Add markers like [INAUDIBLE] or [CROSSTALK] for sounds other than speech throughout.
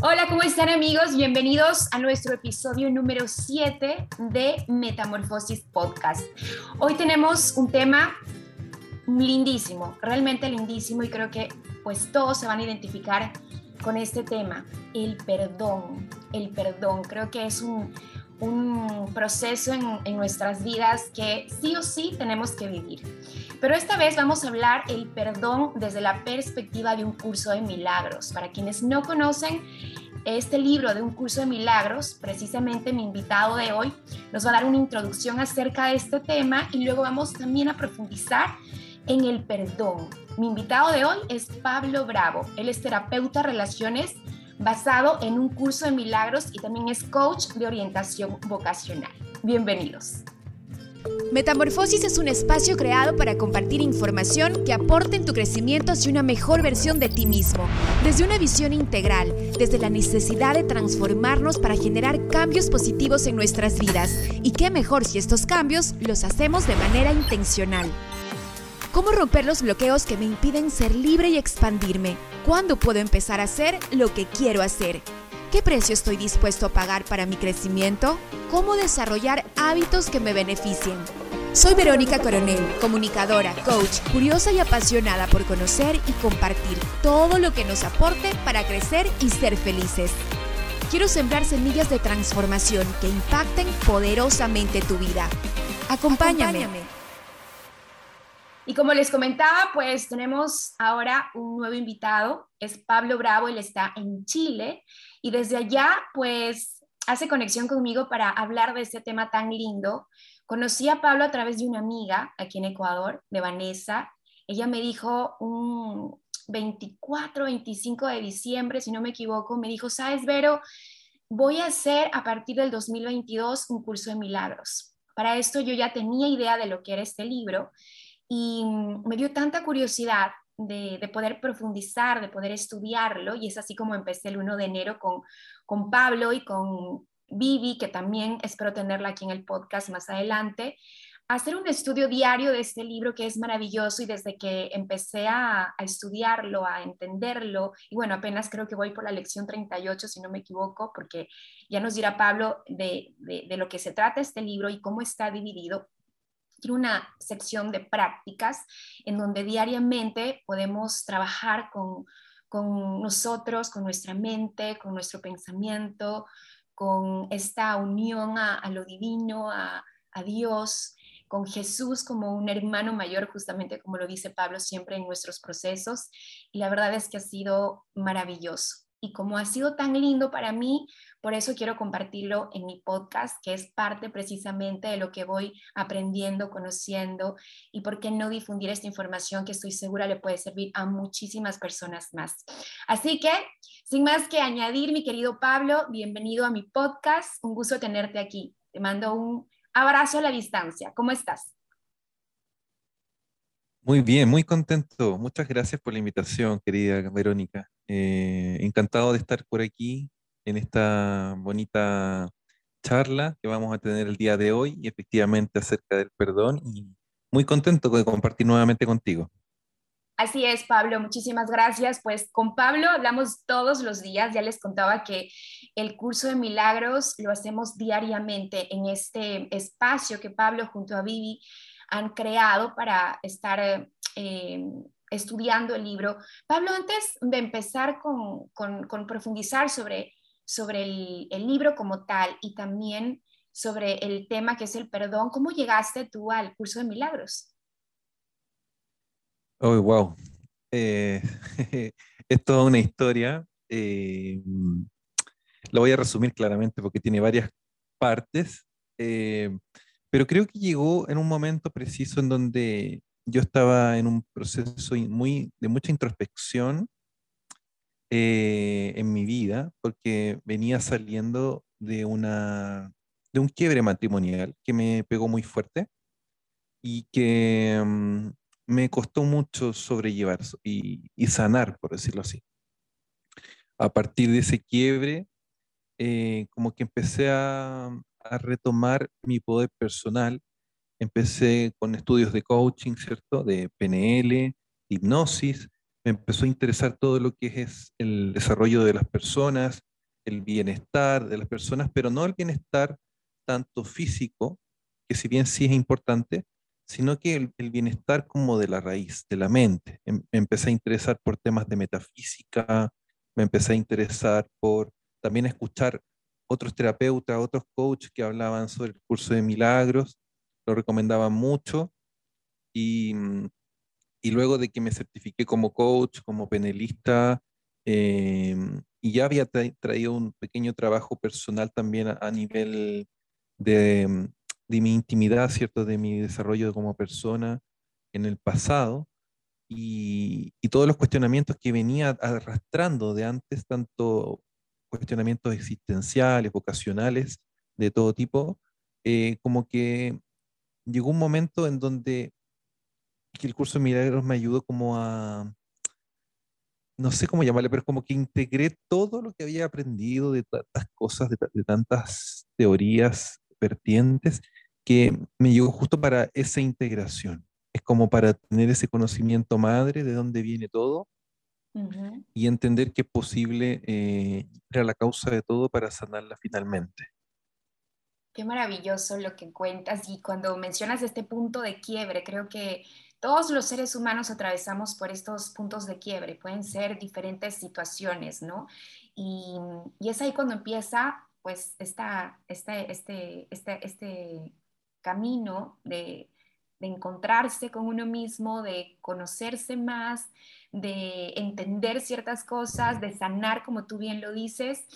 Hola, ¿cómo están amigos? Bienvenidos a nuestro episodio número 7 de Metamorfosis Podcast. Hoy tenemos un tema lindísimo, realmente lindísimo y creo que pues todos se van a identificar con este tema, el perdón, el perdón. Creo que es un, un proceso en, nuestras vidas que sí o sí tenemos que vivir. Pero esta vez vamos a hablar el perdón desde la perspectiva de un curso de milagros. Para quienes no conocen este libro de un curso de milagros, precisamente mi invitado de hoy nos va a dar una introducción acerca de este tema y luego vamos también a profundizar en el perdón. Mi invitado de hoy es Pablo Bravo. Él es terapeuta relaciones basado en un curso de milagros y también es coach de orientación vocacional. Bienvenidos. Metamorfosis es un espacio creado para compartir información que aporte en tu crecimiento hacia una mejor versión de ti mismo, desde una visión integral, desde la necesidad de transformarnos para generar cambios positivos en nuestras vidas. Y qué mejor si estos cambios los hacemos de manera intencional. ¿Cómo romper los bloqueos que me impiden ser libre y expandirme? ¿Cuándo puedo empezar a hacer lo que quiero hacer? ¿Qué precio estoy dispuesto a pagar para mi crecimiento? ¿Cómo desarrollar hábitos que me beneficien? Soy Verónica Coronel, comunicadora, coach, curiosa y apasionada por conocer y compartir todo lo que nos aporte para crecer y ser felices. Quiero sembrar semillas de transformación que impacten poderosamente tu vida. Acompáñame. Acompáñame. Y como les comentaba, pues tenemos ahora un nuevo invitado, es Pablo Bravo, él está en Chile y desde allá pues hace conexión conmigo para hablar de este tema tan lindo. Conocí a Pablo a través de una amiga aquí en Ecuador, de Vanessa. Ella me dijo un 24, 25 de diciembre, si no me equivoco, me dijo, sabes, Vero, voy a hacer a partir del 2022 un curso de milagros. Para esto yo ya tenía idea de lo que era este libro y me dio tanta curiosidad de, poder profundizar, de poder estudiarlo, y es así como empecé el 1 de enero con, con Pablo y con Vivi, que también espero tenerla aquí en el podcast más adelante, hacer un estudio diario de este libro que es maravilloso y desde que empecé a, estudiarlo, a entenderlo, y bueno, apenas creo que voy por la lección 38, si no me equivoco, porque ya nos dirá Pablo de, de lo que se trata este libro y cómo está dividido, tiene una sección de prácticas en donde diariamente podemos trabajar con, nosotros, con nuestra mente, con nuestro pensamiento, con esta unión a, lo divino, a Dios, con Jesús como un hermano mayor, justamente como lo dice Pablo siempre en nuestros procesos. Y la verdad es que ha sido maravilloso y como ha sido tan lindo para mí, por eso quiero compartirlo en mi podcast, que es parte precisamente de lo que voy aprendiendo, conociendo y por qué no difundir esta información que estoy segura le puede servir a muchísimas personas más. Así que, sin más que añadir, mi querido Pablo, bienvenido a mi podcast. Un gusto tenerte aquí. Te mando un abrazo a la distancia. ¿Cómo estás? Muy bien, muy contento. Muchas gracias por la invitación, querida Verónica. Eh, encantado de estar por aquí en esta bonita charla que vamos a tener el día de hoy y efectivamente acerca del perdón y muy contento de compartir nuevamente contigo. Así es, Pablo, muchísimas gracias. Pues con Pablo hablamos todos los días, ya les contaba que el curso de milagros lo hacemos diariamente en este espacio que Pablo junto a Vivi han creado para estar eh, estudiando el libro. Pablo, antes de empezar con, con, profundizar sobre, sobre el, el, libro como tal y también sobre el tema que es el perdón, ¿cómo llegaste tú al curso de milagros? Oh, wow. Eh, [LAUGHS] es toda una historia. Eh, lo voy a resumir claramente porque tiene varias partes. Eh, pero creo que llegó en un momento preciso en donde yo estaba en un proceso muy, de mucha introspección eh, en mi vida, porque venía saliendo de, una, de un quiebre matrimonial que me pegó muy fuerte y que mm, me costó mucho sobrellevar y, y, sanar, por decirlo así. A partir de ese quiebre, eh, como que empecé a, a retomar mi poder personal. Empecé con estudios de coaching, ¿cierto? De PNL, hipnosis. Me empezó a interesar todo lo que es el desarrollo de las personas, el bienestar de las personas, pero no el bienestar tanto físico, que si bien sí es importante, sino que el, bienestar como de la raíz, de la mente. Em, me empecé a interesar por temas de metafísica, me empecé a interesar por también escuchar otros terapeutas, otros coaches que hablaban sobre el curso de milagros, lo recomendaban mucho. Y, mm, y luego de que me certifiqué como coach, como penelista, em, y ya había traído un pequeño trabajo personal también a, nivel de, mm, de, mi intimidad, ¿cierto? De mi desarrollo como persona en el pasado. Y, y, todos los cuestionamientos que venía arrastrando de antes, tanto cuestionamientos existenciales, vocacionales, de todo tipo, eh, como que llegó un momento en donde el curso de milagros me ayudó como a, no sé cómo llamarle, pero como que integré todo lo que había aprendido de tantas cosas, de, de tantas teorías vertientes, que me llegó justo para esa integración. Es como para tener ese conocimiento madre de dónde viene todo y entender que es posible eh, ir a la causa de todo para sanarla finalmente. Qué maravilloso lo que cuentas y cuando mencionas este punto de quiebre, creo que todos los seres humanos atravesamos por estos puntos de quiebre, pueden ser diferentes situaciones, ¿no? Y, y es ahí cuando empieza pues esta, este, este, este, este camino de, de encontrarse con uno mismo, de conocerse más, de entender ciertas cosas, de sanar, como tú bien lo dices.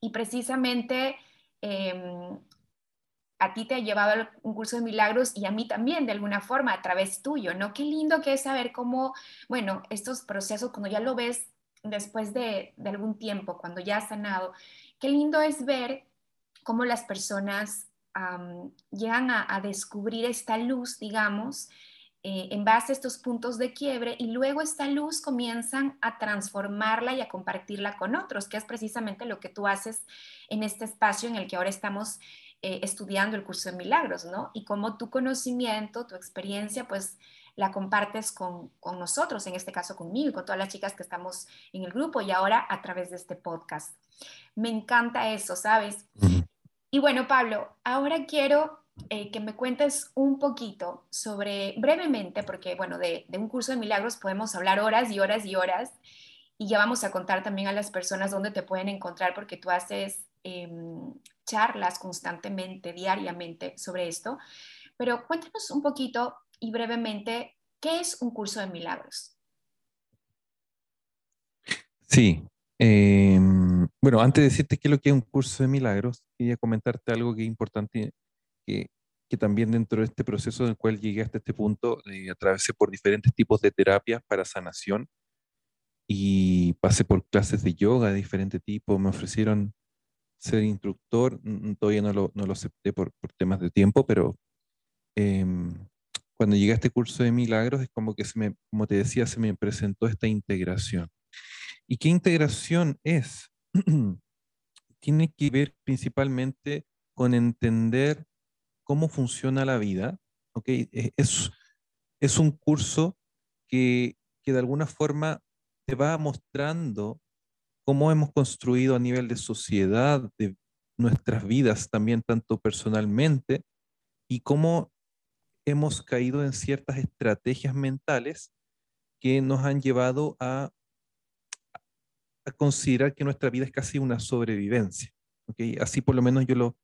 Y precisamente em, a ti te ha llevado un curso de milagros y a mí también, de alguna forma, a través tuyo, ¿no? Qué lindo que es saber cómo, bueno, estos procesos, cuando ya lo ves después de, algún tiempo, cuando ya has sanado, qué lindo es ver cómo las personas llegan a, descubrir esta luz, digamos, eh, en base a estos puntos de quiebre y luego esta luz comienzan a transformarla y a compartirla con otros, que es precisamente lo que tú haces en este espacio en el que ahora estamos eh, estudiando el curso de milagros, ¿no? Y cómo tu conocimiento, tu experiencia, pues la compartes con, con, nosotros, en este caso conmigo y con todas las chicas que estamos en el grupo y ahora a través de este podcast. Me encanta eso, ¿sabes? Y bueno, Pablo, ahora quiero eh, que me cuentes un poquito sobre, brevemente, porque bueno, de, un curso de milagros podemos hablar horas y horas y horas, y ya vamos a contar también a las personas dónde te pueden encontrar, porque tú haces em, charlas constantemente, diariamente sobre esto, pero cuéntanos un poquito y brevemente, ¿qué es un curso de milagros? Sí. Em, bueno, antes de decirte qué es lo que es un curso de milagros, quería comentarte algo que es importante que, también dentro de este proceso en el cual llegué hasta este punto, eh, atravesé por diferentes tipos de terapias para sanación y pasé por clases de yoga de diferente tipo, me ofrecieron ser instructor, todavía no lo, no lo acepté por, por, temas de tiempo, pero em, cuando llegué a este curso de milagros es como que se me, como te decía, se me presentó esta integración. ¿Y qué integración es? [CLEARS THROAT] Tiene que ver principalmente con entender cómo funciona la vida, ¿ok? E, es, es un curso que, que de alguna forma te va mostrando cómo hemos construido a nivel de sociedad, de nuestras vidas también, tanto personalmente, y cómo hemos caído en ciertas estrategias mentales que nos han llevado a, a considerar que nuestra vida es casi una sobrevivencia. ¿okay? Así por lo menos yo lo,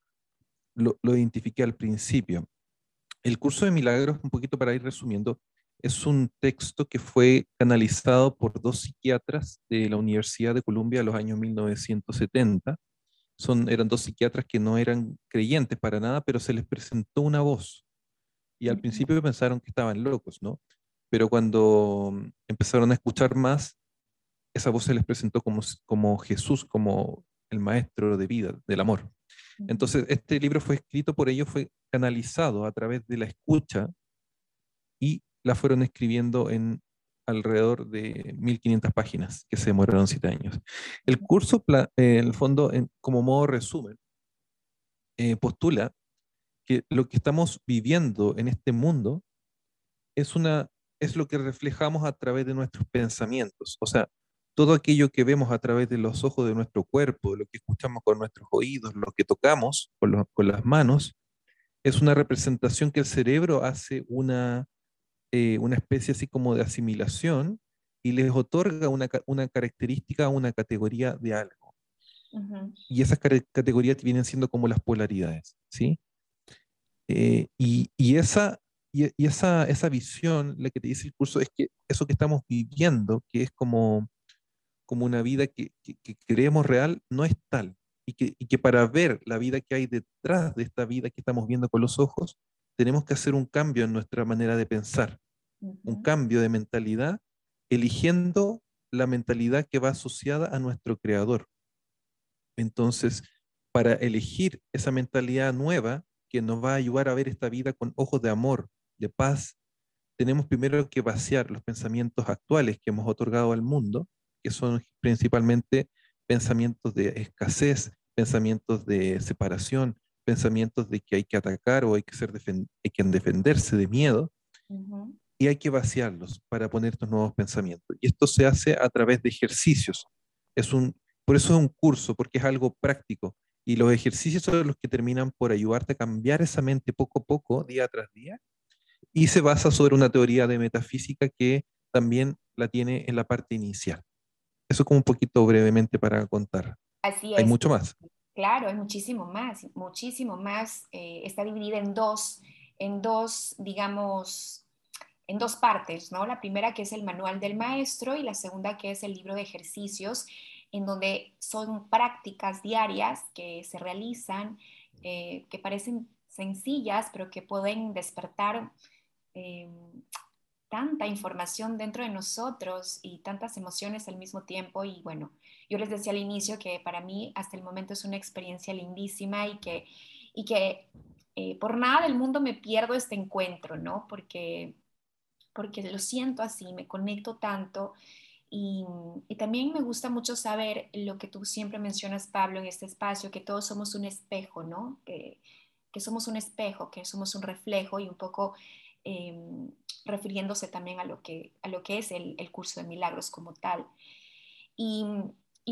lo, identifiqué al principio. El curso de milagros, un poquito para ir resumiendo, es un texto que fue canalizado por dos psiquiatras de la Universidad de Columbia en los años 1970. Son, eran dos psiquiatras que no eran creyentes para nada, pero se les presentó una voz. Y al principio pensaron que estaban locos, ¿no? Pero cuando empezaron a escuchar más, esa voz se les presentó como, como Jesús, como el maestro de vida, del amor. Entonces, este libro fue escrito por ellos, fue canalizado a través de la escucha y la fueron escribiendo en alrededor de 1500 páginas, que se demoraron siete años. El curso, eh, en el fondo, como modo resumen, eh, postula que lo que estamos viviendo en este mundo es, una, es lo que reflejamos a través de nuestros pensamientos. O sea, todo aquello que vemos a través de los ojos de nuestro cuerpo, lo que escuchamos con nuestros oídos, lo que tocamos con, con las manos, es una representación que el cerebro hace una, eh, una especie así como de asimilación y les otorga una, una característica, una categoría de algo. Y esas categorías vienen siendo como las polaridades, ¿sí? Eh, y, y, esa, y, esa, esa visión, la que te dice el curso, es que eso que estamos viviendo, que es como como una vida que, creemos real no es tal. Y que, y que, para ver la vida que hay detrás de esta vida que estamos viendo con los ojos, tenemos que hacer un cambio en nuestra manera de pensar, un cambio de mentalidad, eligiendo la mentalidad que va asociada a nuestro creador. Entonces, para elegir esa mentalidad nueva que nos va a ayudar a ver esta vida con ojos de amor, de paz, tenemos primero que vaciar los pensamientos actuales que hemos otorgado al mundo que son principalmente pensamientos de escasez, pensamientos de separación, pensamientos de que hay que atacar o hay que, ser hay que defenderse de miedo, y hay que vaciarlos para poner estos nuevos pensamientos. Y esto se hace a través de ejercicios. Es un, por eso es un curso, porque es algo práctico. Y los ejercicios son los que terminan por ayudarte a cambiar esa mente poco a poco, día tras día, y se basa sobre una teoría de metafísica que también la tiene en la parte inicial. Eso como un poquito brevemente para contar. Así es. Hay mucho más. Claro, hay muchísimo más, muchísimo más. Eh, está dividida en dos, en dos, digamos, en dos partes, ¿no? La primera que es el manual del maestro y la segunda que es el libro de ejercicios, en donde son prácticas diarias que se realizan, eh, que parecen sencillas, pero que pueden despertar eh, tanta información dentro de nosotros y tantas emociones al mismo tiempo. Y bueno, yo les decía al inicio que para mí hasta el momento es una experiencia lindísima y que, y que eh, por nada del mundo me pierdo este encuentro, ¿no? Porque, porque lo siento así, me conecto tanto. Y, y, también me gusta mucho saber lo que tú siempre mencionas, Pablo, en este espacio, que todos somos un espejo, ¿no? Que, que somos un espejo, que somos un reflejo y un poco Em, refiriéndose también a lo que, a lo que es el, curso de milagros como tal. Y,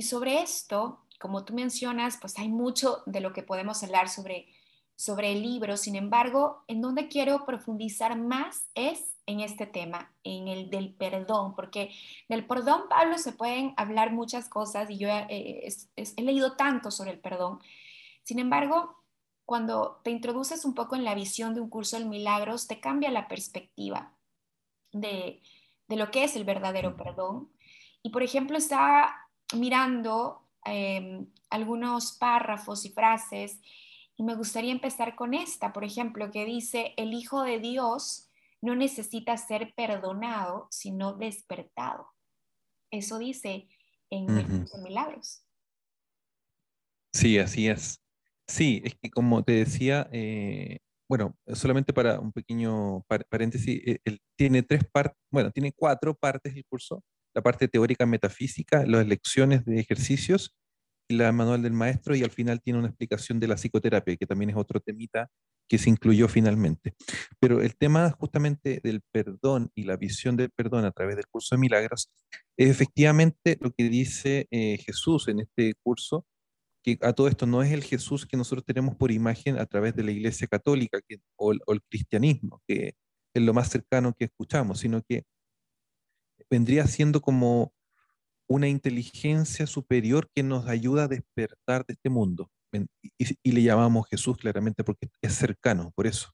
sobre esto, como tú mencionas, pues hay mucho de lo que podemos hablar sobre, sobre el libro. Sin embargo, en donde quiero profundizar más es en este tema, en el del perdón, porque del perdón, Pablo, se pueden hablar muchas cosas y yo eh, he leído tanto sobre el perdón. Sin embargo, cuando te introduces un poco en la visión de un curso de milagros, te cambia la perspectiva de, lo que es el verdadero perdón. Y por ejemplo, estaba mirando em, algunos párrafos y frases y me gustaría empezar con esta, por ejemplo, que dice, el Hijo de Dios no necesita ser perdonado, sino despertado. Eso dice en el curso de milagros. Sí, así es. Sí, es que como te decía, eh, bueno, solamente para un pequeño paréntesis, eh, tiene tres partes, bueno, tiene cuatro partes el curso, la parte teórica metafísica, las lecciones de ejercicios, la manual del maestro y al final tiene una explicación de la psicoterapia, que también es otro temita que se incluyó finalmente. Pero el tema justamente del perdón y la visión del perdón a través del curso de milagros es efectivamente lo que dice eh, Jesús en este curso, que a todo esto no es el Jesús que nosotros tenemos por imagen a través de la Iglesia Católica o, el cristianismo, que es lo más cercano que escuchamos, sino que vendría siendo como una inteligencia superior que nos ayuda a despertar de este mundo. Y, y, le llamamos Jesús claramente porque es cercano, por eso.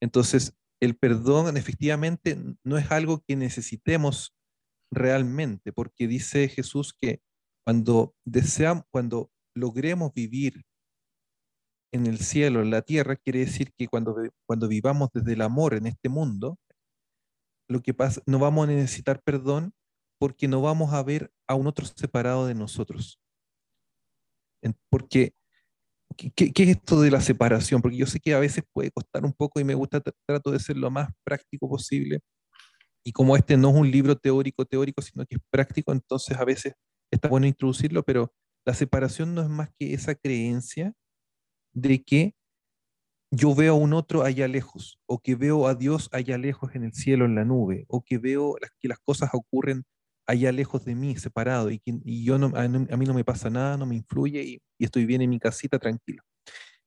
Entonces, el perdón efectivamente no es algo que necesitemos realmente, porque dice Jesús que cuando deseamos, cuando logremos vivir en el cielo, en la tierra, quiere decir que cuando, cuando vivamos desde el amor en este mundo, lo que pasa, no vamos a necesitar perdón porque no vamos a ver a un otro separado de nosotros. Porque, ¿qué, ¿qué, es esto de la separación? Porque yo sé que a veces puede costar un poco y me gusta, trato de ser lo más práctico posible. Y como este no es un libro teórico, teórico, sino que es práctico, entonces a veces está bueno introducirlo, pero la separación no es más que esa creencia de que yo veo a un otro allá lejos, o que veo a Dios allá lejos en el cielo, en la nube, o que veo que las cosas ocurren allá lejos de mí, separado, y, y yo no, a, mí no me pasa nada, no me influye y, estoy bien en mi casita tranquilo.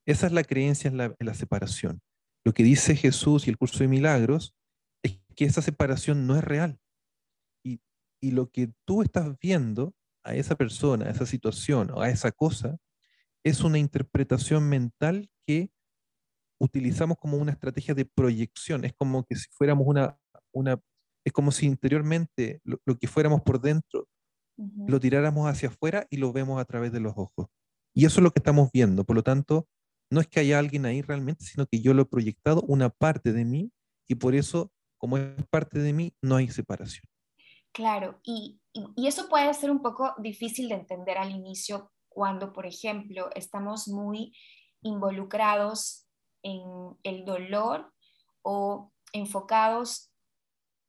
Esa es la creencia en la, en la, separación. Lo que dice Jesús y el curso de milagros es que esa separación no es real. Y, y lo que tú estás viendo a esa persona, a esa situación o a esa cosa, es una interpretación mental que utilizamos como una estrategia de proyección. Es como que si fuéramos una, una es como si interiormente lo, que fuéramos por dentro lo tiráramos hacia afuera y lo vemos a través de los ojos. Y eso es lo que estamos viendo. Por lo tanto, no es que haya alguien ahí realmente, sino que yo lo he proyectado una parte de mí y por eso, como es parte de mí, no hay separación. Claro, y, eso puede ser un poco difícil de entender al inicio cuando, por ejemplo, estamos muy involucrados en el dolor o enfocados,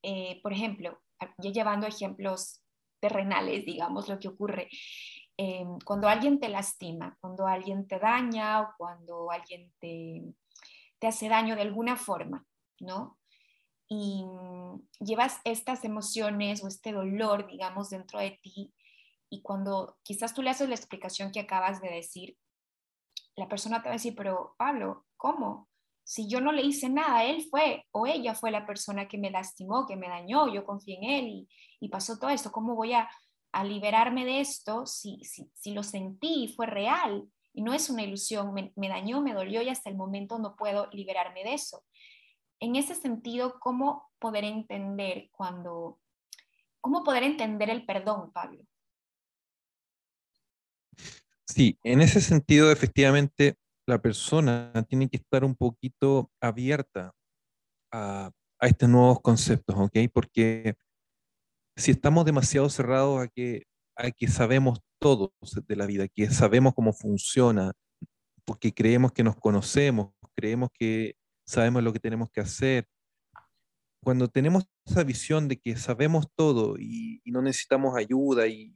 eh, por ejemplo, ya llevando ejemplos terrenales, digamos, lo que ocurre eh, cuando alguien te lastima, cuando alguien te daña o cuando alguien te hace daño de alguna forma, ¿no? Y llevas estas emociones o este dolor, digamos, dentro de ti y cuando quizás tú le haces la explicación que acabas de decir, la persona te va a decir, pero Pablo, ¿cómo? Si yo no le hice nada, él fue o ella fue la persona que me lastimó, que me dañó, yo confié en él y, pasó todo esto, ¿cómo voy a, liberarme de esto si, si, lo sentí y fue real? Y no es una ilusión, me dañó, me dolió y hasta el momento no puedo liberarme de eso. En ese sentido, ¿cómo poder entender cuando, cómo poder entender el perdón, Pablo? Sí, en ese sentido, efectivamente, la persona tiene que estar un poquito abierta a, estos nuevos conceptos, ¿ok? Porque si estamos demasiado cerrados a que, a que sabemos todo de la vida, que sabemos cómo funciona, porque creemos que nos conocemos, creemos que sabemos lo que tenemos que hacer, cuando tenemos esa visión de que sabemos todo y, no necesitamos ayuda y,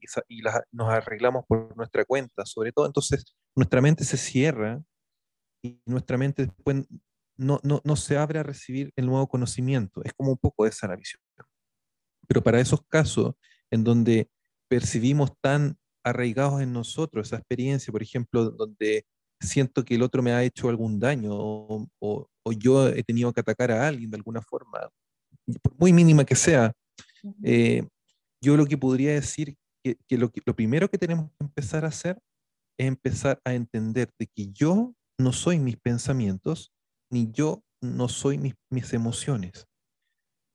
nos arreglamos por nuestra cuenta, sobre todo, entonces nuestra mente se cierra y nuestra mente después no, no, no se abre a recibir el nuevo conocimiento. Es como un poco esa la visión. Pero para esos casos en donde percibimos tan arraigados en nosotros esa experiencia, por ejemplo, donde siento que el otro me ha hecho algún daño o, o yo he tenido que atacar a alguien de alguna forma, por muy mínima que sea, eh, yo lo que podría decir que, que, lo, lo primero que tenemos que empezar a hacer es empezar a entender de que yo no soy mis pensamientos, ni yo no soy mis, mis emociones.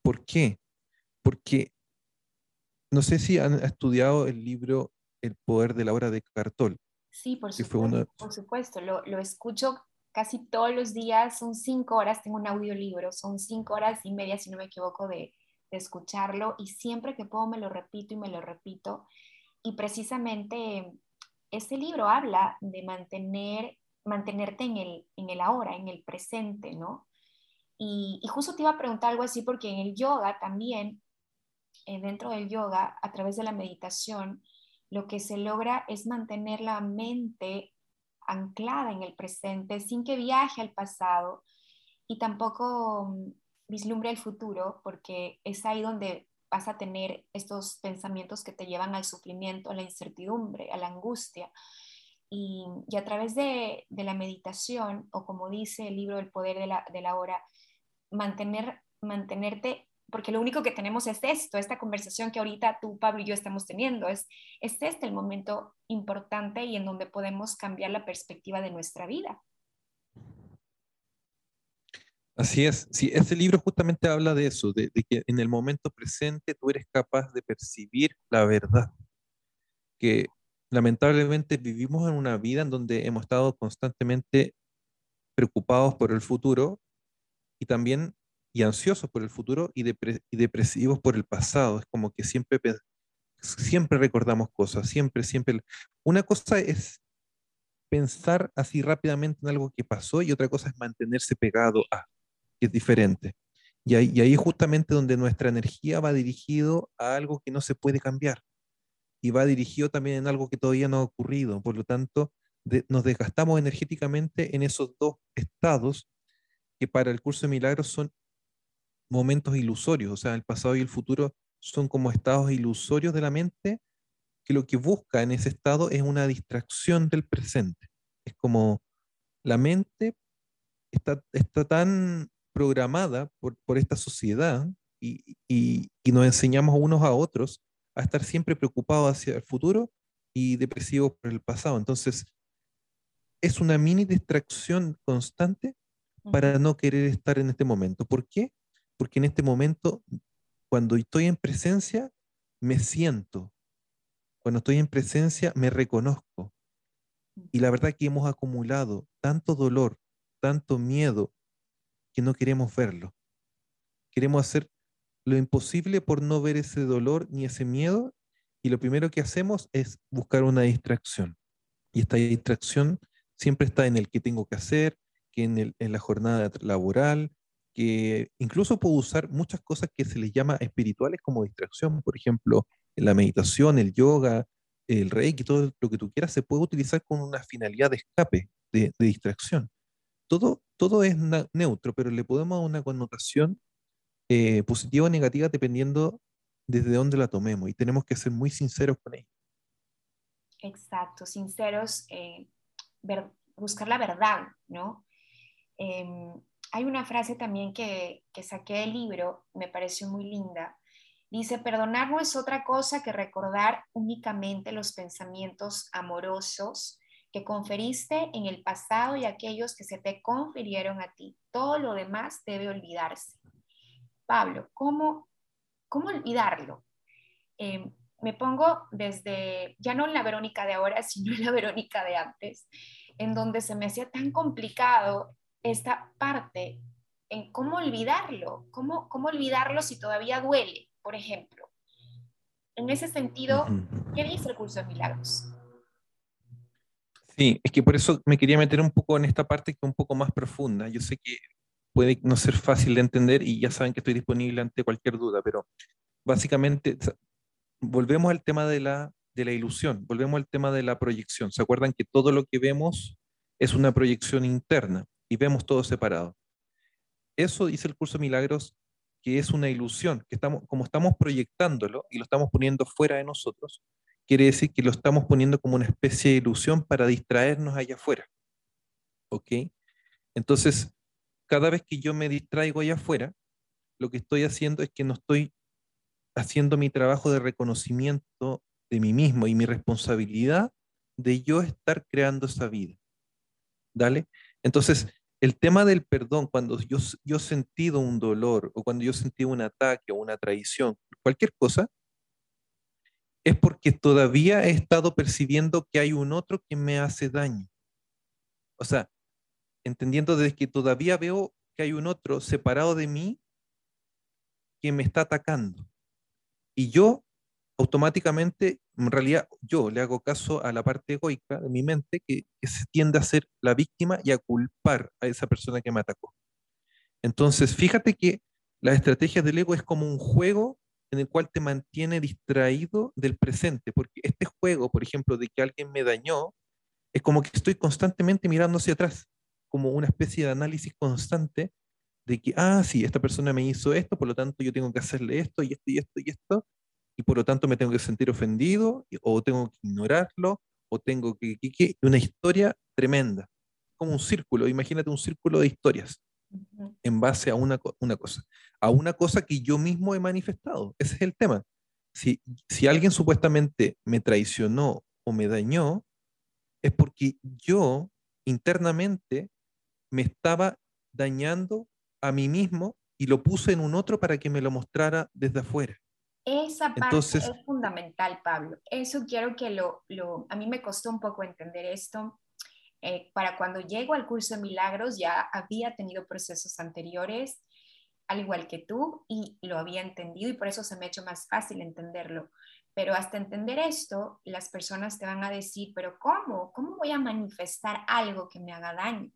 ¿Por qué? Porque no sé si han estudiado el libro El poder de la hora de Cartol. Sí, por supuesto, por supuesto. Lo, lo, escucho casi todos los días, son cinco horas, tengo un audiolibro, son cinco horas y media, si no me equivoco, de, escucharlo y siempre que puedo me lo repito y me lo repito. Y precisamente este libro habla de mantener, mantenerte en el, en el ahora, en el presente, ¿no? Y, justo te iba a preguntar algo así porque en el yoga también, eh, dentro del yoga, a través de la meditación, lo que se logra es mantener la mente anclada en el presente, sin que viaje al pasado y tampoco mm, vislumbre el futuro, porque es ahí donde vas a tener estos pensamientos que te llevan al sufrimiento, a la incertidumbre, a la angustia. Y, a través de, la meditación, o como dice el libro El Poder de la, de la Hora, mantener, mantenerte porque lo único que tenemos es esto, esta conversación que ahorita tú, Pablo y yo estamos teniendo, es, es este el momento importante y en donde podemos cambiar la perspectiva de nuestra vida. Así es, sí, este libro justamente habla de eso, de, que en el momento presente tú eres capaz de percibir la verdad, que lamentablemente vivimos en una vida en donde hemos estado constantemente preocupados por el futuro y también y ansiosos por el futuro y, depresivos por el pasado. Es como que siempre, siempre recordamos cosas, siempre, siempre. Una cosa es pensar así rápidamente en algo que pasó y otra cosa es mantenerse pegado a, que es diferente. Y ahí, y ahí es justamente donde nuestra energía va dirigido a algo que no se puede cambiar y va dirigido también en algo que todavía no ha ocurrido. Por lo tanto, nos desgastamos energéticamente en esos dos estados que para el curso de milagros son momentos ilusorios, o sea, el pasado y el futuro son como estados ilusorios de la mente que lo que busca en ese estado es una distracción del presente. Es como la mente está, está tan programada por, por esta sociedad y, y, y, nos enseñamos unos a otros a estar siempre preocupados hacia el futuro y depresivos por el pasado. Entonces, es una mini distracción constante para no querer estar en este momento. ¿Por qué? Porque en este momento, cuando estoy en presencia, me siento. Cuando estoy en presencia, me reconozco. Y la verdad que hemos acumulado tanto dolor, tanto miedo, que no queremos verlo. Queremos hacer lo imposible por no ver ese dolor ni ese miedo. Y lo primero que hacemos es buscar una distracción. Y esta distracción siempre está en el que tengo que hacer, que en, en la jornada laboral, que incluso puedo usar muchas cosas que se les llama espirituales como distracción. Por ejemplo, la meditación, el yoga, el reiki, todo lo que tú quieras, se puede utilizar con una finalidad de escape, de, de distracción. Todo, todo es neutro, pero le podemos dar una connotación eh, positiva o negativa dependiendo desde dónde la tomemos y tenemos que ser muy sinceros con ella. Exacto, sinceros, eh, ver, buscar la verdad, ¿no? Eh, hay una frase también que, saqué del libro, me pareció muy linda. Dice, perdonar no es otra cosa que recordar únicamente los pensamientos amorosos que conferiste en el pasado y aquellos que se te confirieron a ti. Todo lo demás debe olvidarse. Pablo, ¿cómo, cómo olvidarlo? Eh, me pongo desde, ya no en la Verónica de ahora, [LAUGHS] sino en la Verónica de antes, en donde se me hacía tan complicado esta parte en cómo olvidarlo, cómo, cómo olvidarlo si todavía duele, por ejemplo. En ese sentido, ¿qué dice el curso de milagros? Sí, es que por eso me quería meter un poco en esta parte que es un poco más profunda. Yo sé que puede no ser fácil de entender y ya saben que estoy disponible ante cualquier duda, pero básicamente volvemos al tema de la, de la ilusión, volvemos al tema de la proyección. ¿Se acuerdan que todo lo que vemos es una proyección interna y vemos todo separado? Eso dice el curso de milagros que es una ilusión, que estamos, como estamos proyectándolo y lo estamos poniendo fuera de nosotros, quiere decir que lo estamos poniendo como una especie de ilusión para distraernos allá afuera. ¿Ok? Entonces, cada vez que yo me distraigo allá afuera, lo que estoy haciendo es que no estoy haciendo mi trabajo de reconocimiento de mí mismo y mi responsabilidad de yo estar creando esa vida. ¿Dale? Entonces, el tema del perdón, cuando yo, yo he sentido un dolor o cuando yo he sentido un ataque o una traición, cualquier cosa, es porque todavía he estado percibiendo que hay un otro que me hace daño. O sea, entendiendo desde que todavía veo que hay un otro separado de mí que me está atacando. Y yo automáticamente, en realidad, yo le hago caso a la parte egoica de mi mente que, que se tiende a ser la víctima y a culpar a esa persona que me atacó. Entonces, fíjate que la estrategia del ego es como un juego en el cual te mantiene distraído del presente, porque este juego, por ejemplo, de que alguien me dañó, es como que estoy constantemente mirando hacia atrás, como una especie de análisis constante de que, ah, sí, esta persona me hizo esto, por lo tanto yo tengo que hacerle esto y esto y esto y esto, y por lo tanto me tengo que sentir ofendido, o tengo que ignorarlo, o tengo que, que, que una historia tremenda, como un círculo, imagínate un círculo de historias en base a una, una cosa, a una cosa que yo mismo he manifestado. Ese es el tema. Si, si alguien supuestamente me traicionó o me dañó, es porque yo internamente me estaba dañando a mí mismo y lo puse en un otro para que me lo mostrara desde afuera. Esa parte es fundamental, Pablo. Eso quiero que lo, lo, a mí me costó un poco entender esto eh, para cuando llego al curso de milagros ya había tenido procesos anteriores, al igual que tú, y lo había entendido y por eso se me ha hecho más fácil entenderlo. Pero hasta entender esto, las personas te van a decir, pero ¿cómo? ¿Cómo voy a manifestar algo que me haga daño?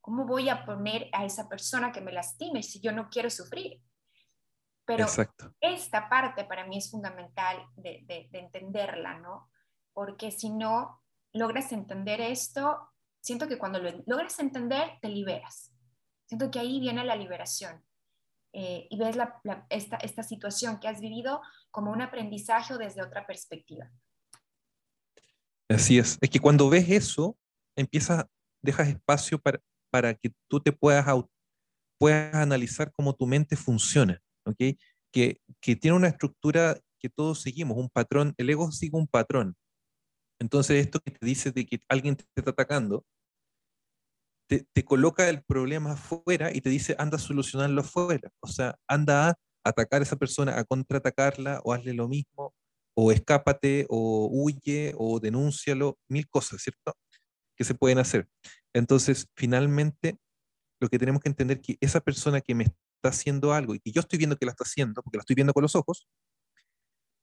¿Cómo voy a poner a esa persona que me lastime si yo no quiero sufrir? Pero esta parte para mí es fundamental de, de, de entenderla, ¿no? Porque si no logras entender esto, siento que cuando lo logras entender, te liberas. Siento que ahí viene la liberación. eh, y ves esta, esta situación que has vivido como un aprendizaje o desde otra perspectiva. Así es, es que cuando ves eso, empiezas, dejas espacio para, para que tú te puedas, puedas analizar cómo tu mente funciona, ¿ok? Que, que tiene una estructura que todos seguimos, un patrón, el ego sigue un patrón. Entonces esto que te dice de que alguien te está atacando, te, te, coloca el problema afuera y te dice, anda a solucionarlo afuera. O sea, anda a atacar a esa persona, a contraatacarla o hazle lo mismo, o escápate, o huye, o denúncialo, mil cosas, ¿cierto? Que se pueden hacer. Entonces, finalmente, lo que tenemos que entender es que esa persona que me está haciendo algo y que yo estoy viendo que la está haciendo, porque la estoy viendo con los ojos,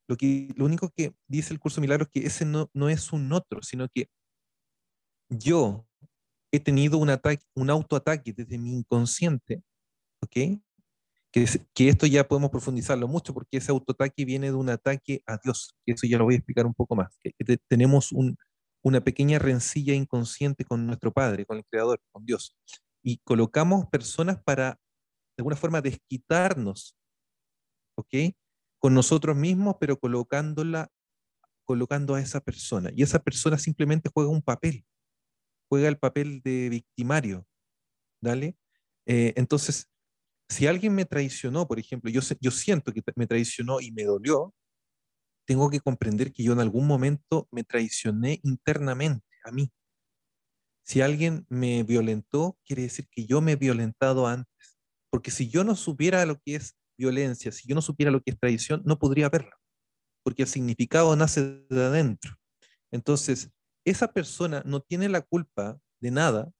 lo, que, lo único que dice el curso milagro es que ese no, no es un otro, sino que yo he tenido un, ataque, un autoataque desde mi inconsciente, ¿ok? Que, que, esto ya podemos profundizarlo mucho porque ese autoataque viene de un ataque a Dios, que eso ya lo voy a explicar un poco más, que, tenemos un, una pequeña rencilla inconsciente con nuestro Padre, con el Creador, con Dios, y colocamos personas para, de alguna forma, desquitarnos, ¿ok? Con nosotros mismos, pero colocándola, colocando a esa persona, y esa persona simplemente juega un papel, juega el papel de victimario, ¿dale? Eh, entonces, si alguien me traicionó, por ejemplo, yo, yo siento que me traicionó y me dolió, tengo que comprender que yo en algún momento me traicioné internamente a mí. Si alguien me violentó, quiere decir que yo me he violentado antes. Porque si yo no supiera lo que es violencia, si yo no supiera lo que es traición, no podría verlo. Porque el significado nace de adentro. Entonces, esa persona no tiene la culpa de nada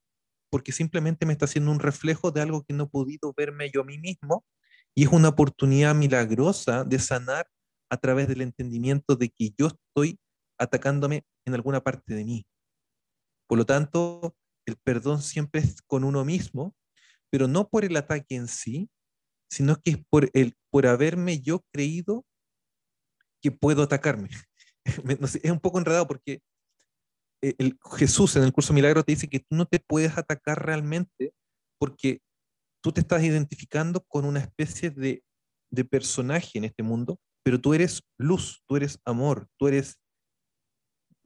porque simplemente me está haciendo un reflejo de algo que no he podido verme yo a mí mismo y es una oportunidad milagrosa de sanar a través del entendimiento de que yo estoy atacándome en alguna parte de mí. Por lo tanto, el perdón siempre es con uno mismo, pero no por el ataque en sí, sino que es por, el, por haberme yo creído que puedo atacarme. [LAUGHS] es un poco enredado porque eh, el, Jesús en el curso milagro te dice que tú no te puedes atacar realmente porque tú te estás identificando con una especie de, de personaje en este mundo, pero tú eres luz, tú eres amor, tú eres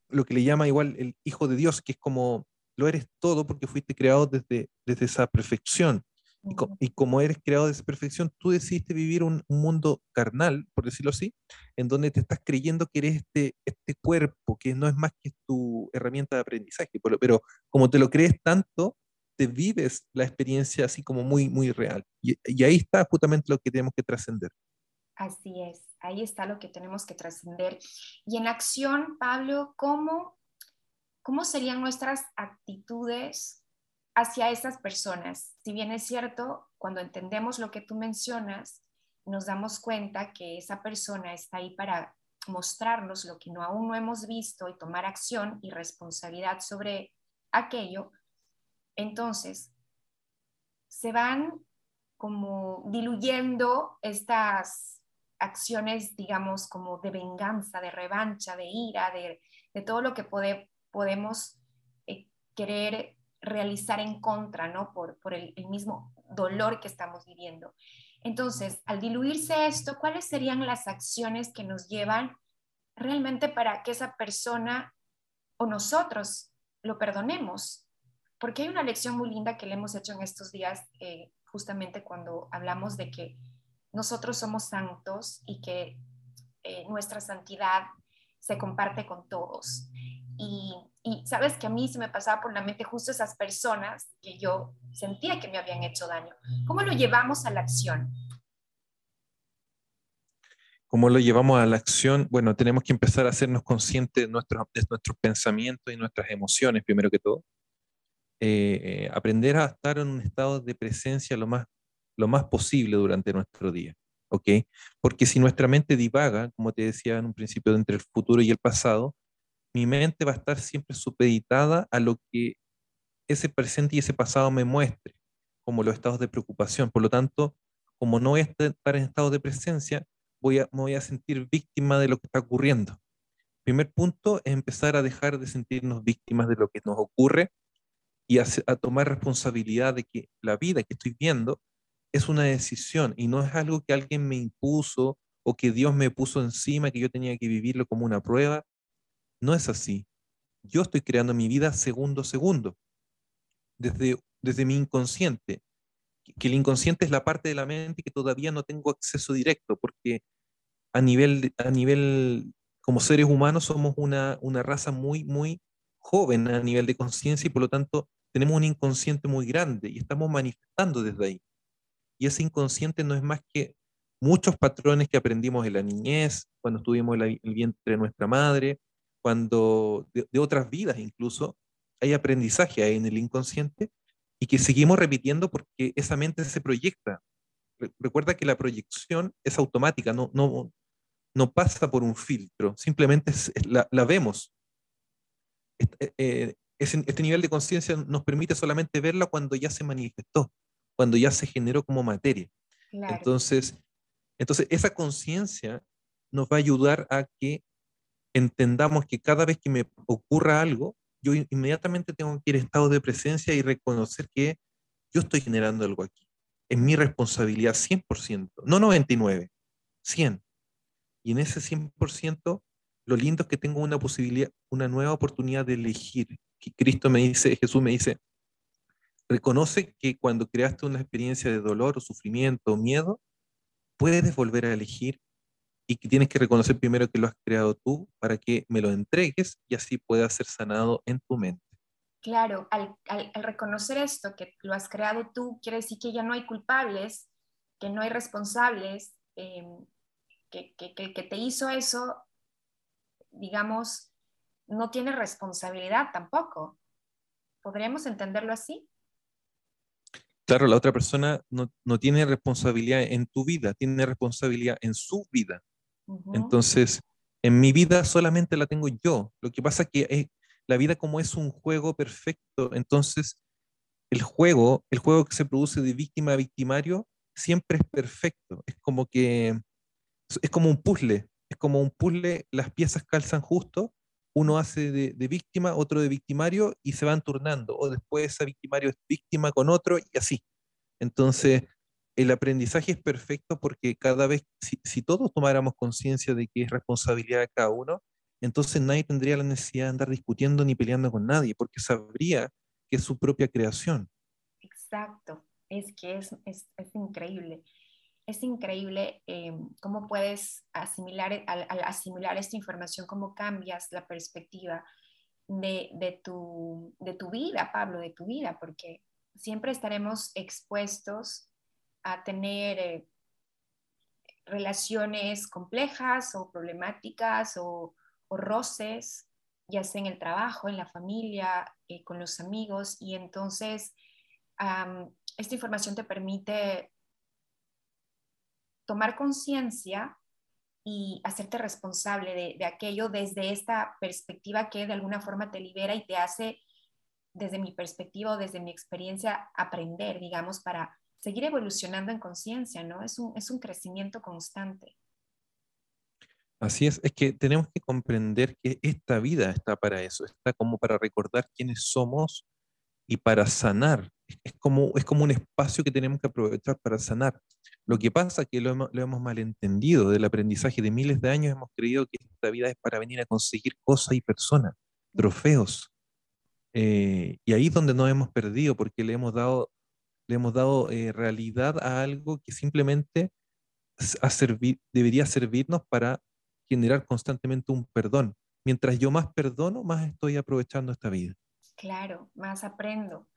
lo que le llama igual el Hijo de Dios, que es como lo eres todo porque fuiste creado desde, desde esa perfección. Y, como eres creado de esa perfección, tú decidiste vivir un, mundo carnal, por decirlo así, en donde te estás creyendo que eres este, este cuerpo, que no es más que tu herramienta de aprendizaje. Pero, pero como te lo crees tanto, te vives la experiencia así como muy, muy real. Y, y ahí está justamente lo que tenemos que trascender. Así es, ahí está lo que tenemos que trascender. Y en acción, Pablo, ¿cómo, ¿cómo serían nuestras actitudes hacia esas personas. Si bien es cierto, cuando entendemos lo que tú mencionas, nos damos cuenta que esa persona está ahí para mostrarnos lo que no, aún no hemos visto y tomar acción y responsabilidad sobre aquello, entonces se van como diluyendo estas acciones, digamos, como de venganza, de revancha, de ira, de, todo lo que podemos eh, querer realizar en contra, ¿no? Por, el, mismo dolor que estamos viviendo. Entonces, al diluirse esto, ¿cuáles serían las acciones que nos llevan realmente para que esa persona o nosotros lo perdonemos? Porque hay una lección muy linda que le hemos hecho en estos días, eh, justamente cuando hablamos de que nosotros somos santos y que eh, nuestra santidad se comparte con todos. Y, sabes que a mí se me pasaba por la mente justo esas personas que yo sentía que me habían hecho daño. ¿Cómo lo llevamos a la acción? ¿Cómo lo llevamos a la acción? Bueno, tenemos que empezar a hacernos conscientes de, nuestros, nuestros pensamientos y nuestras emociones, primero que todo. Eh, aprender a estar en un estado de presencia lo más, lo más posible durante nuestro día. ¿ok? Porque si nuestra mente divaga, como te decía en un principio, entre el futuro y el pasado, mi mente va a estar siempre supeditada a lo que ese presente y ese pasado me muestre, como los estados de preocupación. Por lo tanto, como no voy a estar en estado de presencia, voy a, me voy a sentir víctima de lo que está ocurriendo. Primer punto es empezar a dejar de sentirnos víctimas de lo que nos ocurre y a, a tomar responsabilidad de que la vida que estoy viendo es una decisión y no es algo que alguien me impuso o que Dios me puso encima, que yo tenía que vivirlo como una prueba. No es así. Yo estoy creando mi vida segundo a segundo, desde, desde mi inconsciente, que el inconsciente es la parte de la mente que todavía no tengo acceso directo, porque a nivel, a nivel como seres humanos somos una, una raza muy, muy joven a nivel de conciencia y por lo tanto tenemos un inconsciente muy grande y estamos manifestando desde ahí. Y ese inconsciente no es más que muchos patrones que aprendimos en la niñez, cuando estuvimos en el vientre de nuestra madre, cuando de, otras vidas incluso, hay aprendizaje ahí en el inconsciente y que seguimos repitiendo porque esa mente se proyecta. Recuerda que la proyección es automática, no, no, no pasa por un filtro, simplemente la, la, vemos. Este, eh, este nivel de conciencia nos permite solamente verla cuando ya se manifestó, cuando ya se generó como materia. Entonces, entonces, esa conciencia nos va a ayudar a que entendamos que cada vez que me ocurra algo, yo inmediatamente tengo que ir a estado de presencia y reconocer que yo estoy generando algo aquí. Es mi responsabilidad 100%, no 99, 100. Y en ese 100%, lo lindo es que tengo una posibilidad, una nueva oportunidad de elegir. Que Cristo me dice, Jesús me dice, reconoce que cuando creaste una experiencia de dolor o sufrimiento o miedo, puedes volver a elegir y que tienes que reconocer primero que lo has creado tú para que me lo entregues y así pueda ser sanado en tu mente. Claro, al, reconocer esto, que lo has creado tú, quiere decir que ya no hay culpables, que no hay responsables, em, que, que, que te hizo eso, digamos, no tiene responsabilidad tampoco. ¿Podríamos entenderlo así? Claro, la otra persona no, tiene responsabilidad en tu vida, tiene responsabilidad en su vida. Entonces, en mi vida solamente la tengo yo. Lo que pasa es que la vida como es un juego perfecto, entonces el juego, el juego que se produce de víctima a victimario, siempre es perfecto. Es como que es como un puzzle, es como un puzzle, las piezas calzan justo, uno hace de, de, víctima, otro de victimario y se van turnando, o después ese victimario es víctima con otro y así. Entonces, el aprendizaje es perfecto porque cada vez, si, todos tomáramos conciencia de que es responsabilidad de cada uno, entonces nadie tendría la necesidad de andar discutiendo ni peleando con nadie, porque sabría que es su propia creación. Exacto, es que es, es, increíble. Es increíble eh, cómo puedes asimilar, al, asimilar esta información, cómo cambias la perspectiva de, de, tu, de tu vida, Pablo, de tu vida, porque siempre estaremos expuestos a tener eh, relaciones complejas o problemáticas o, roces, ya sea en el trabajo, en la familia, eh, con los amigos, y entonces esta información te permite tomar conciencia y hacerte responsable de, de, aquello desde esta perspectiva que de alguna forma te libera y te hace, desde mi perspectiva o desde mi experiencia, aprender, digamos, para seguir evolucionando en conciencia, ¿no? Es un, es un crecimiento constante. Así es, es que tenemos que comprender que esta vida está para eso, está como para recordar quiénes somos y para sanar. Es como, es como un espacio que tenemos que aprovechar para sanar. Lo que pasa es que lo hemos, lo hemos malentendido del aprendizaje de miles de años, hemos creído que esta vida es para venir a conseguir cosas y personas, trofeos. Eh, y ahí es donde nos hemos perdido, porque le hemos dado le hemos dado eh, realidad a algo que simplemente debería servirnos para generar constantemente un perdón. Mientras yo más perdono, más estoy aprovechando esta vida. Claro, más aprendo.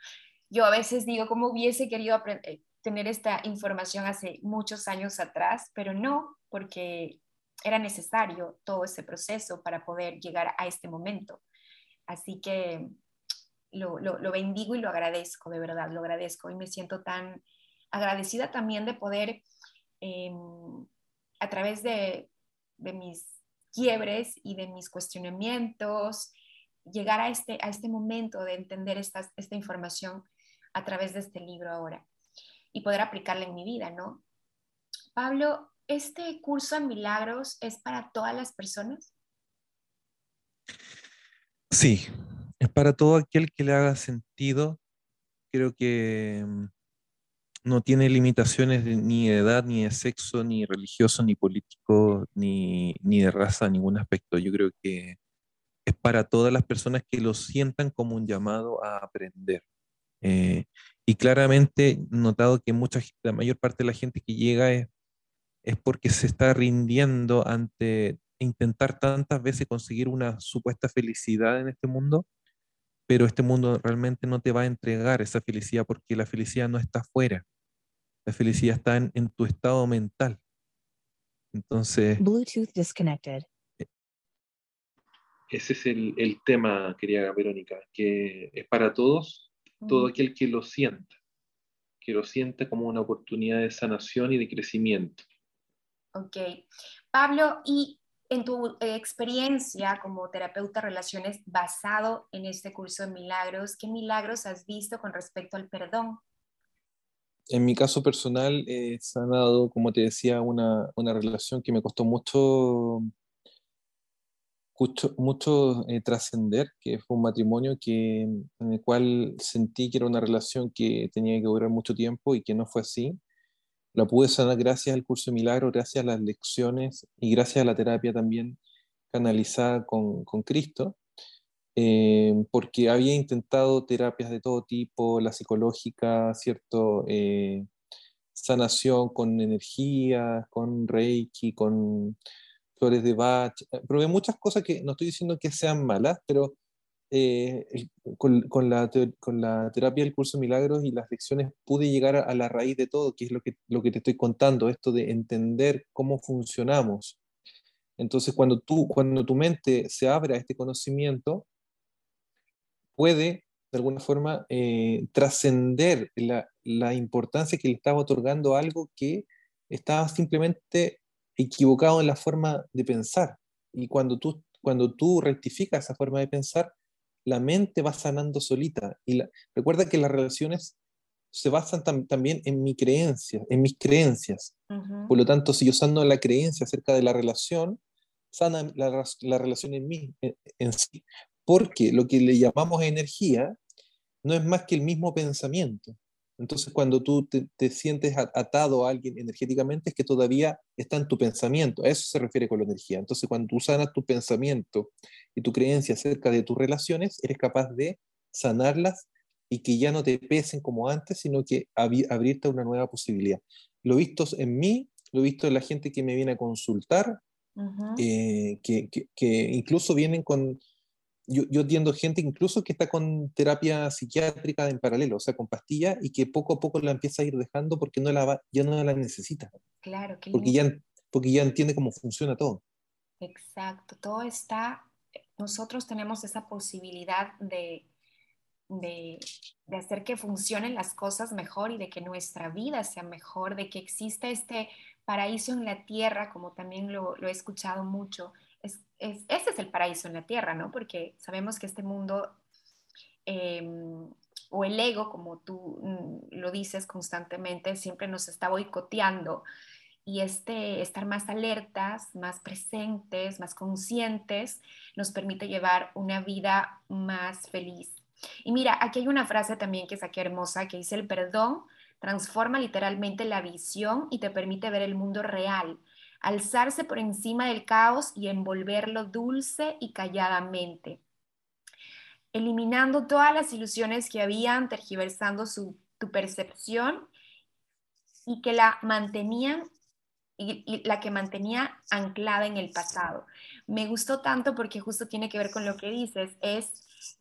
Yo a veces digo, ¿cómo hubiese querido eh, tener esta información hace muchos años atrás? Pero no, porque era necesario todo ese proceso para poder llegar a este momento. Así que lo, bendigo y lo agradezco, de verdad, lo agradezco y me siento tan agradecida también de poder, em, a través de, mis quiebres y de mis cuestionamientos, llegar a este, a este momento de entender esta, esta información a través de este libro ahora y poder aplicarla en mi vida, ¿no? Pablo, ¿este curso en milagros es para todas las personas? Sí, es para todo aquel que le haga sentido. Creo que mm, no tiene limitaciones ni de edad, ni de sexo, ni religioso, ni político, ni, ni de raza, ningún aspecto. Yo creo que es para todas las personas que lo sientan como un llamado a aprender. Eh, y claramente notado que mucha, la mayor parte de la gente que llega es, es porque se está rindiendo ante intentar tantas veces conseguir una supuesta felicidad en este mundo, pero este mundo realmente no te va a entregar esa felicidad porque la felicidad no está afuera, la felicidad está en, en tu estado mental. Entonces... Bluetooth disconnected. Ese es el, el tema, querida Verónica, que es para todos, todo aquel que lo sienta, que lo sienta como una oportunidad de sanación y de crecimiento. Ok. Pablo, y en tu eh, experiencia como terapeuta relaciones basado en este curso de milagros, ¿qué milagros has visto con respecto al perdón? En mi caso personal, he sanado, como te decía, una, una relación que me costó mucho mucho, mucho eh, trascender, que fue un matrimonio que, en el cual sentí que era una relación que tenía que durar mucho tiempo y que no fue así. La pude sanar gracias al curso de milagro, gracias a las lecciones y gracias a la terapia también canalizada con, con Cristo, eh, porque había intentado terapias de todo tipo, la psicológica, ¿cierto? Eh, sanación con energía, con Reiki, con flores de Bach, eh, probé muchas cosas que no estoy diciendo que sean malas, pero eh, con, con, la, con, la, terapia del curso de milagros y las lecciones pude llegar a, a, la raíz de todo, que es lo que, lo que te estoy contando, esto de entender cómo funcionamos. Entonces, cuando, tú, cuando tu mente se abre a este conocimiento, puede, de alguna forma, eh, trascender la, la importancia que le estaba otorgando a algo que estaba simplemente equivocado en la forma de pensar. Y cuando tú, cuando tú rectificas esa forma de pensar, la mente va sanando solita. Y recuerda que las relaciones se basan también en mi creencia, en mis creencias. Por lo tanto, si yo sano la creencia acerca de la relación, sana la, la relación en mí, en sí. Porque lo que le llamamos energía no es más que el mismo pensamiento. Entonces, cuando tú te, sientes atado a alguien energéticamente, es que todavía está en tu pensamiento. A eso se refiere con la energía. Entonces, cuando tú sanas tu pensamiento y tu creencia acerca de tus relaciones, eres capaz de sanarlas y que ya no te pesen como antes, sino que abrirte a una nueva posibilidad. Lo he visto en mí, lo he visto en la gente que me viene a consultar, eh, que, que incluso vienen con, yo, yo entiendo gente incluso que está con terapia psiquiátrica en paralelo, o sea, con pastillas, y que poco a poco la empieza a ir dejando porque no la ya no la necesita. Claro, que porque ya, porque ya entiende cómo funciona todo. Exacto, todo está, nosotros tenemos esa posibilidad de, de, de, hacer que funcionen las cosas mejor y de que nuestra vida sea mejor, de que exista este paraíso en la tierra, como también lo, lo he escuchado mucho, es, ese es el paraíso en la tierra, ¿no? Porque sabemos que este mundo, em, o el ego, como tú mm, lo dices constantemente, siempre nos está boicoteando y este estar más alertas, más presentes, más conscientes, nos permite llevar una vida más feliz. Y mira, aquí hay una frase también que saqué hermosa que dice, el perdón transforma literalmente la visión y te permite ver el mundo real, alzarse por encima del caos y envolverlo dulce y calladamente, eliminando todas las ilusiones que habían, tergiversando su, tu percepción y que la mantenían y, la que mantenía anclada en el pasado. Me gustó tanto porque justo tiene que ver con lo que dices, es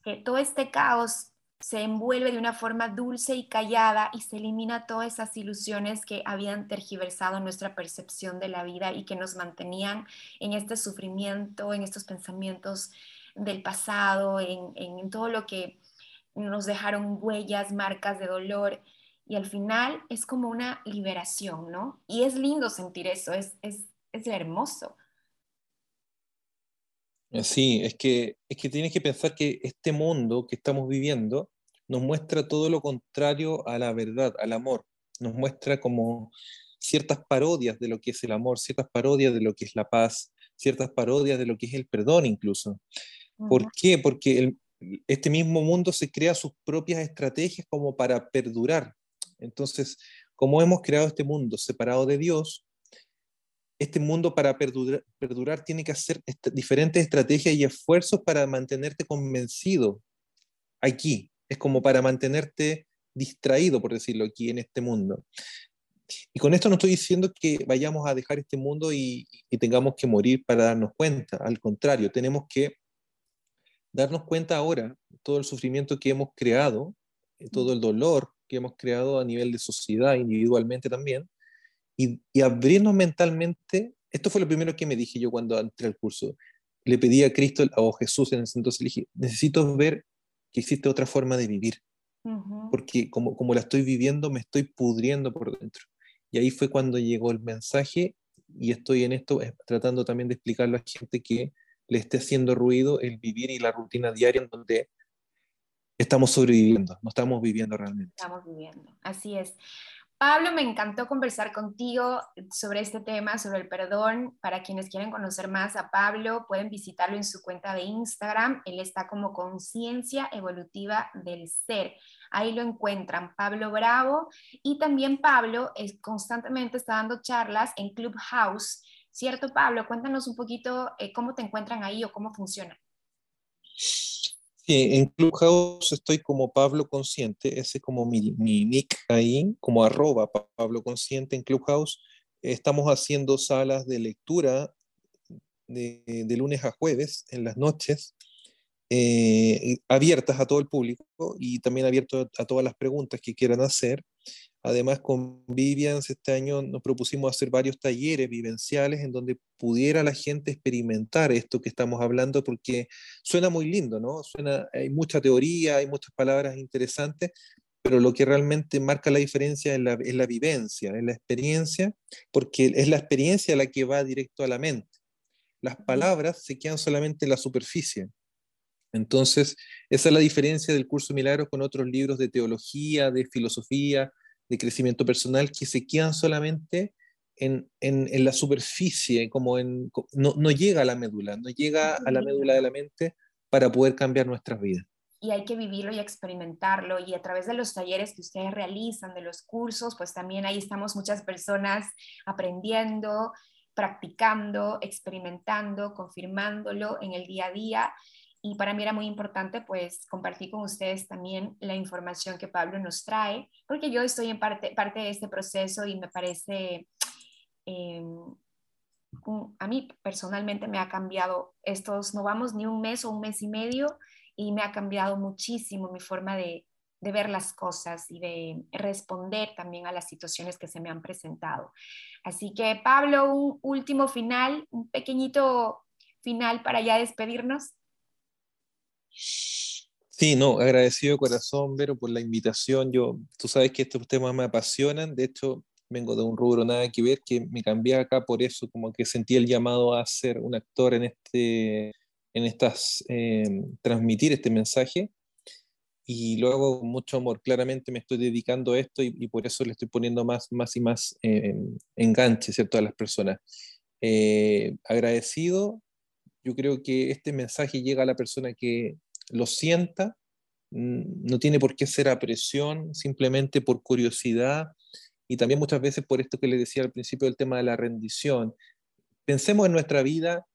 que todo este caos se envuelve de una forma dulce y callada y se elimina todas esas ilusiones que habían tergiversado nuestra percepción de la vida y que nos mantenían en este sufrimiento, en estos pensamientos del pasado, en, todo lo que nos dejaron huellas, marcas de dolor. Y al final es como una liberación, ¿no? Y es lindo sentir eso, es, es, es hermoso. Eh, sí, es que, es que tienes que pensar que este mundo que estamos viviendo nos muestra todo lo contrario a la verdad, al amor. Nos muestra como ciertas parodias de lo que es el amor, ciertas parodias de lo que es la paz, ciertas parodias de lo que es el perdón incluso. ¿Por qué? Porque este mismo mundo se crea sus propias estrategias como para perdurar. Entonces, como hemos creado este mundo separado de Dios, este mundo para perdurar, tiene que hacer diferentes estrategias y esfuerzos para mantenerte convencido aquí. Es como para mantenerte distraído, por decirlo aquí, en este mundo. Y con esto no estoy diciendo que vayamos a dejar este mundo y, tengamos que morir para darnos cuenta. Al contrario, tenemos que darnos cuenta ahora todo el sufrimiento que hemos creado, todo el dolor que hemos creado a nivel de sociedad, individualmente también, y, abrirnos mentalmente. Esto fue lo primero que me dije yo cuando entré al curso. Le pedí a Cristo o Jesús en ese entonces, le dije, necesito ver que existe otra forma de vivir, porque como, como la estoy viviendo, me estoy pudriendo por dentro. Y ahí fue cuando llegó el mensaje y estoy en esto eh, tratando también de explicarlo a gente que le esté haciendo ruido el vivir y la rutina diaria en donde estamos sobreviviendo, no estamos viviendo realmente. Estamos viviendo, así es. Pablo, me encantó conversar contigo sobre este tema, sobre el perdón. Para quienes quieren conocer más a Pablo, pueden visitarlo en su cuenta de Instagram. Él está como Conciencia Evolutiva del Ser. Ahí lo encuentran, Pablo Bravo. Y también Pablo es, constantemente está dando charlas en Clubhouse. ¿Cierto, Pablo? Cuéntanos un poquito eh, cómo te encuentran ahí o cómo funciona en Clubhouse estoy como Pablo Consciente, ese es como mi, mi nick ahí, como arroba Pablo Consciente en Clubhouse. Estamos haciendo salas de lectura de, de lunes a jueves en las noches, eh, abiertas a todo el público y también abiertas a todas las preguntas que quieran hacer. Además, con Vivians este año nos propusimos hacer varios talleres vivenciales en donde pudiera la gente experimentar esto que estamos hablando, porque suena muy lindo, ¿no? Suena, hay mucha teoría, hay muchas palabras interesantes, pero lo que realmente marca la diferencia es la, es la vivencia, es la experiencia, porque es la experiencia la que va directo a la mente. Las palabras se quedan solamente en la superficie. Entonces, esa es la diferencia del curso Milagros con otros libros de teología, de filosofía, de crecimiento personal que se quedan solamente en, en, la superficie, como en, no, no, llega a la médula, no llega a la médula de la mente para poder cambiar nuestras vidas. Y hay que vivirlo y experimentarlo. Y a través de los talleres que ustedes realizan, de los cursos, pues también ahí estamos muchas personas aprendiendo, practicando, experimentando, confirmándolo en el día a día y para mí era muy importante pues compartir con ustedes también la información que Pablo nos trae, porque yo estoy en parte, parte de este proceso y me parece, eh, a mí personalmente me ha cambiado estos, no vamos ni un mes o un mes y medio, y me ha cambiado muchísimo mi forma de, de ver las cosas y de responder también a las situaciones que se me han presentado. Así que Pablo, un último final, un pequeñito final para ya despedirnos. Sí, no, agradecido de corazón, Vero, por la invitación. Yo, tú sabes que estos temas me apasionan. De hecho, vengo de un rubro nada que ver, que me cambié acá por eso, como que sentí el llamado a ser un actor en este, en estas, eh, transmitir este mensaje. Y luego, con mucho amor. Claramente me estoy dedicando a esto y, por eso le estoy poniendo más, más y más eh, enganche, ¿cierto?, a las personas. Eh, agradecido yo creo que este mensaje llega a la persona que lo sienta, mm, no tiene por qué ser a presión, simplemente por curiosidad y también muchas veces por esto que le decía al principio del tema de la rendición. Pensemos en nuestra vida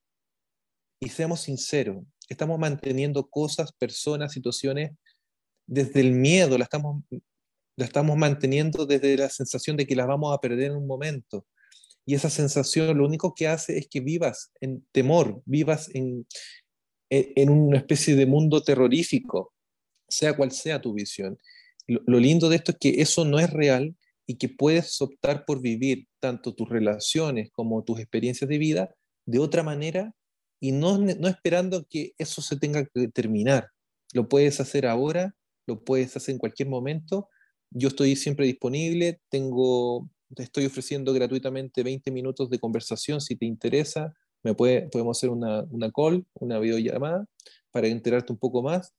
y seamos sinceros. Estamos manteniendo cosas, personas, situaciones desde el miedo, la estamos, la estamos manteniendo desde la sensación de que las vamos a perder en un momento. Y esa sensación lo único que hace es que vivas en temor, vivas en, en una especie de mundo terrorífico, sea cual sea tu visión. Lo, lindo de esto es que eso no es real y que puedes optar por vivir tanto tus relaciones como tus experiencias de vida de otra manera y no, no esperando que eso se tenga que terminar. Lo puedes hacer ahora, lo puedes hacer en cualquier momento. Yo estoy siempre disponible, tengo te estoy ofreciendo gratuitamente 20 minutos de conversación si te interesa. Me puede, podemos hacer una, una call, una videollamada para enterarte un poco más.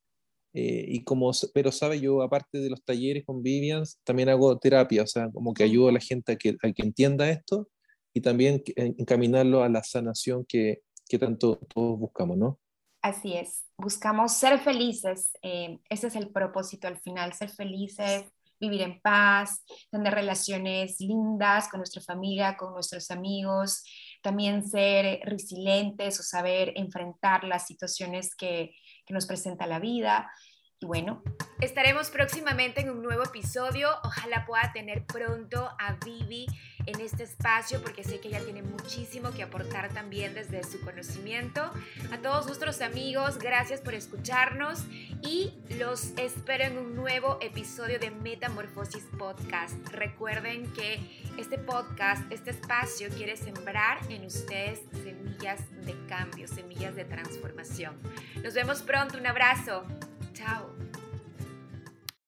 Eh, y como, pero sabe, yo aparte de los talleres con Vivians, también hago terapia, o sea, como que ayudo a la gente a que, a que entienda esto y también encaminarlo a la sanación que, que tanto todos buscamos, ¿no? Así es, buscamos ser felices, eh, ese es el propósito al final, ser felices, vivir en paz, tener relaciones lindas con nuestra familia, con nuestros amigos, también ser resilientes o saber enfrentar las situaciones que, que nos presenta la vida. Y bueno, estaremos próximamente en un nuevo episodio. Ojalá pueda tener pronto a Vivi en este espacio porque sé que ella tiene muchísimo que aportar también desde su conocimiento. A todos nuestros amigos, gracias por escucharnos y los espero en un nuevo episodio de Metamorfosis Podcast. Recuerden que este podcast, este espacio quiere sembrar en ustedes semillas de cambio, semillas de transformación. Nos vemos pronto, un abrazo. Ciao.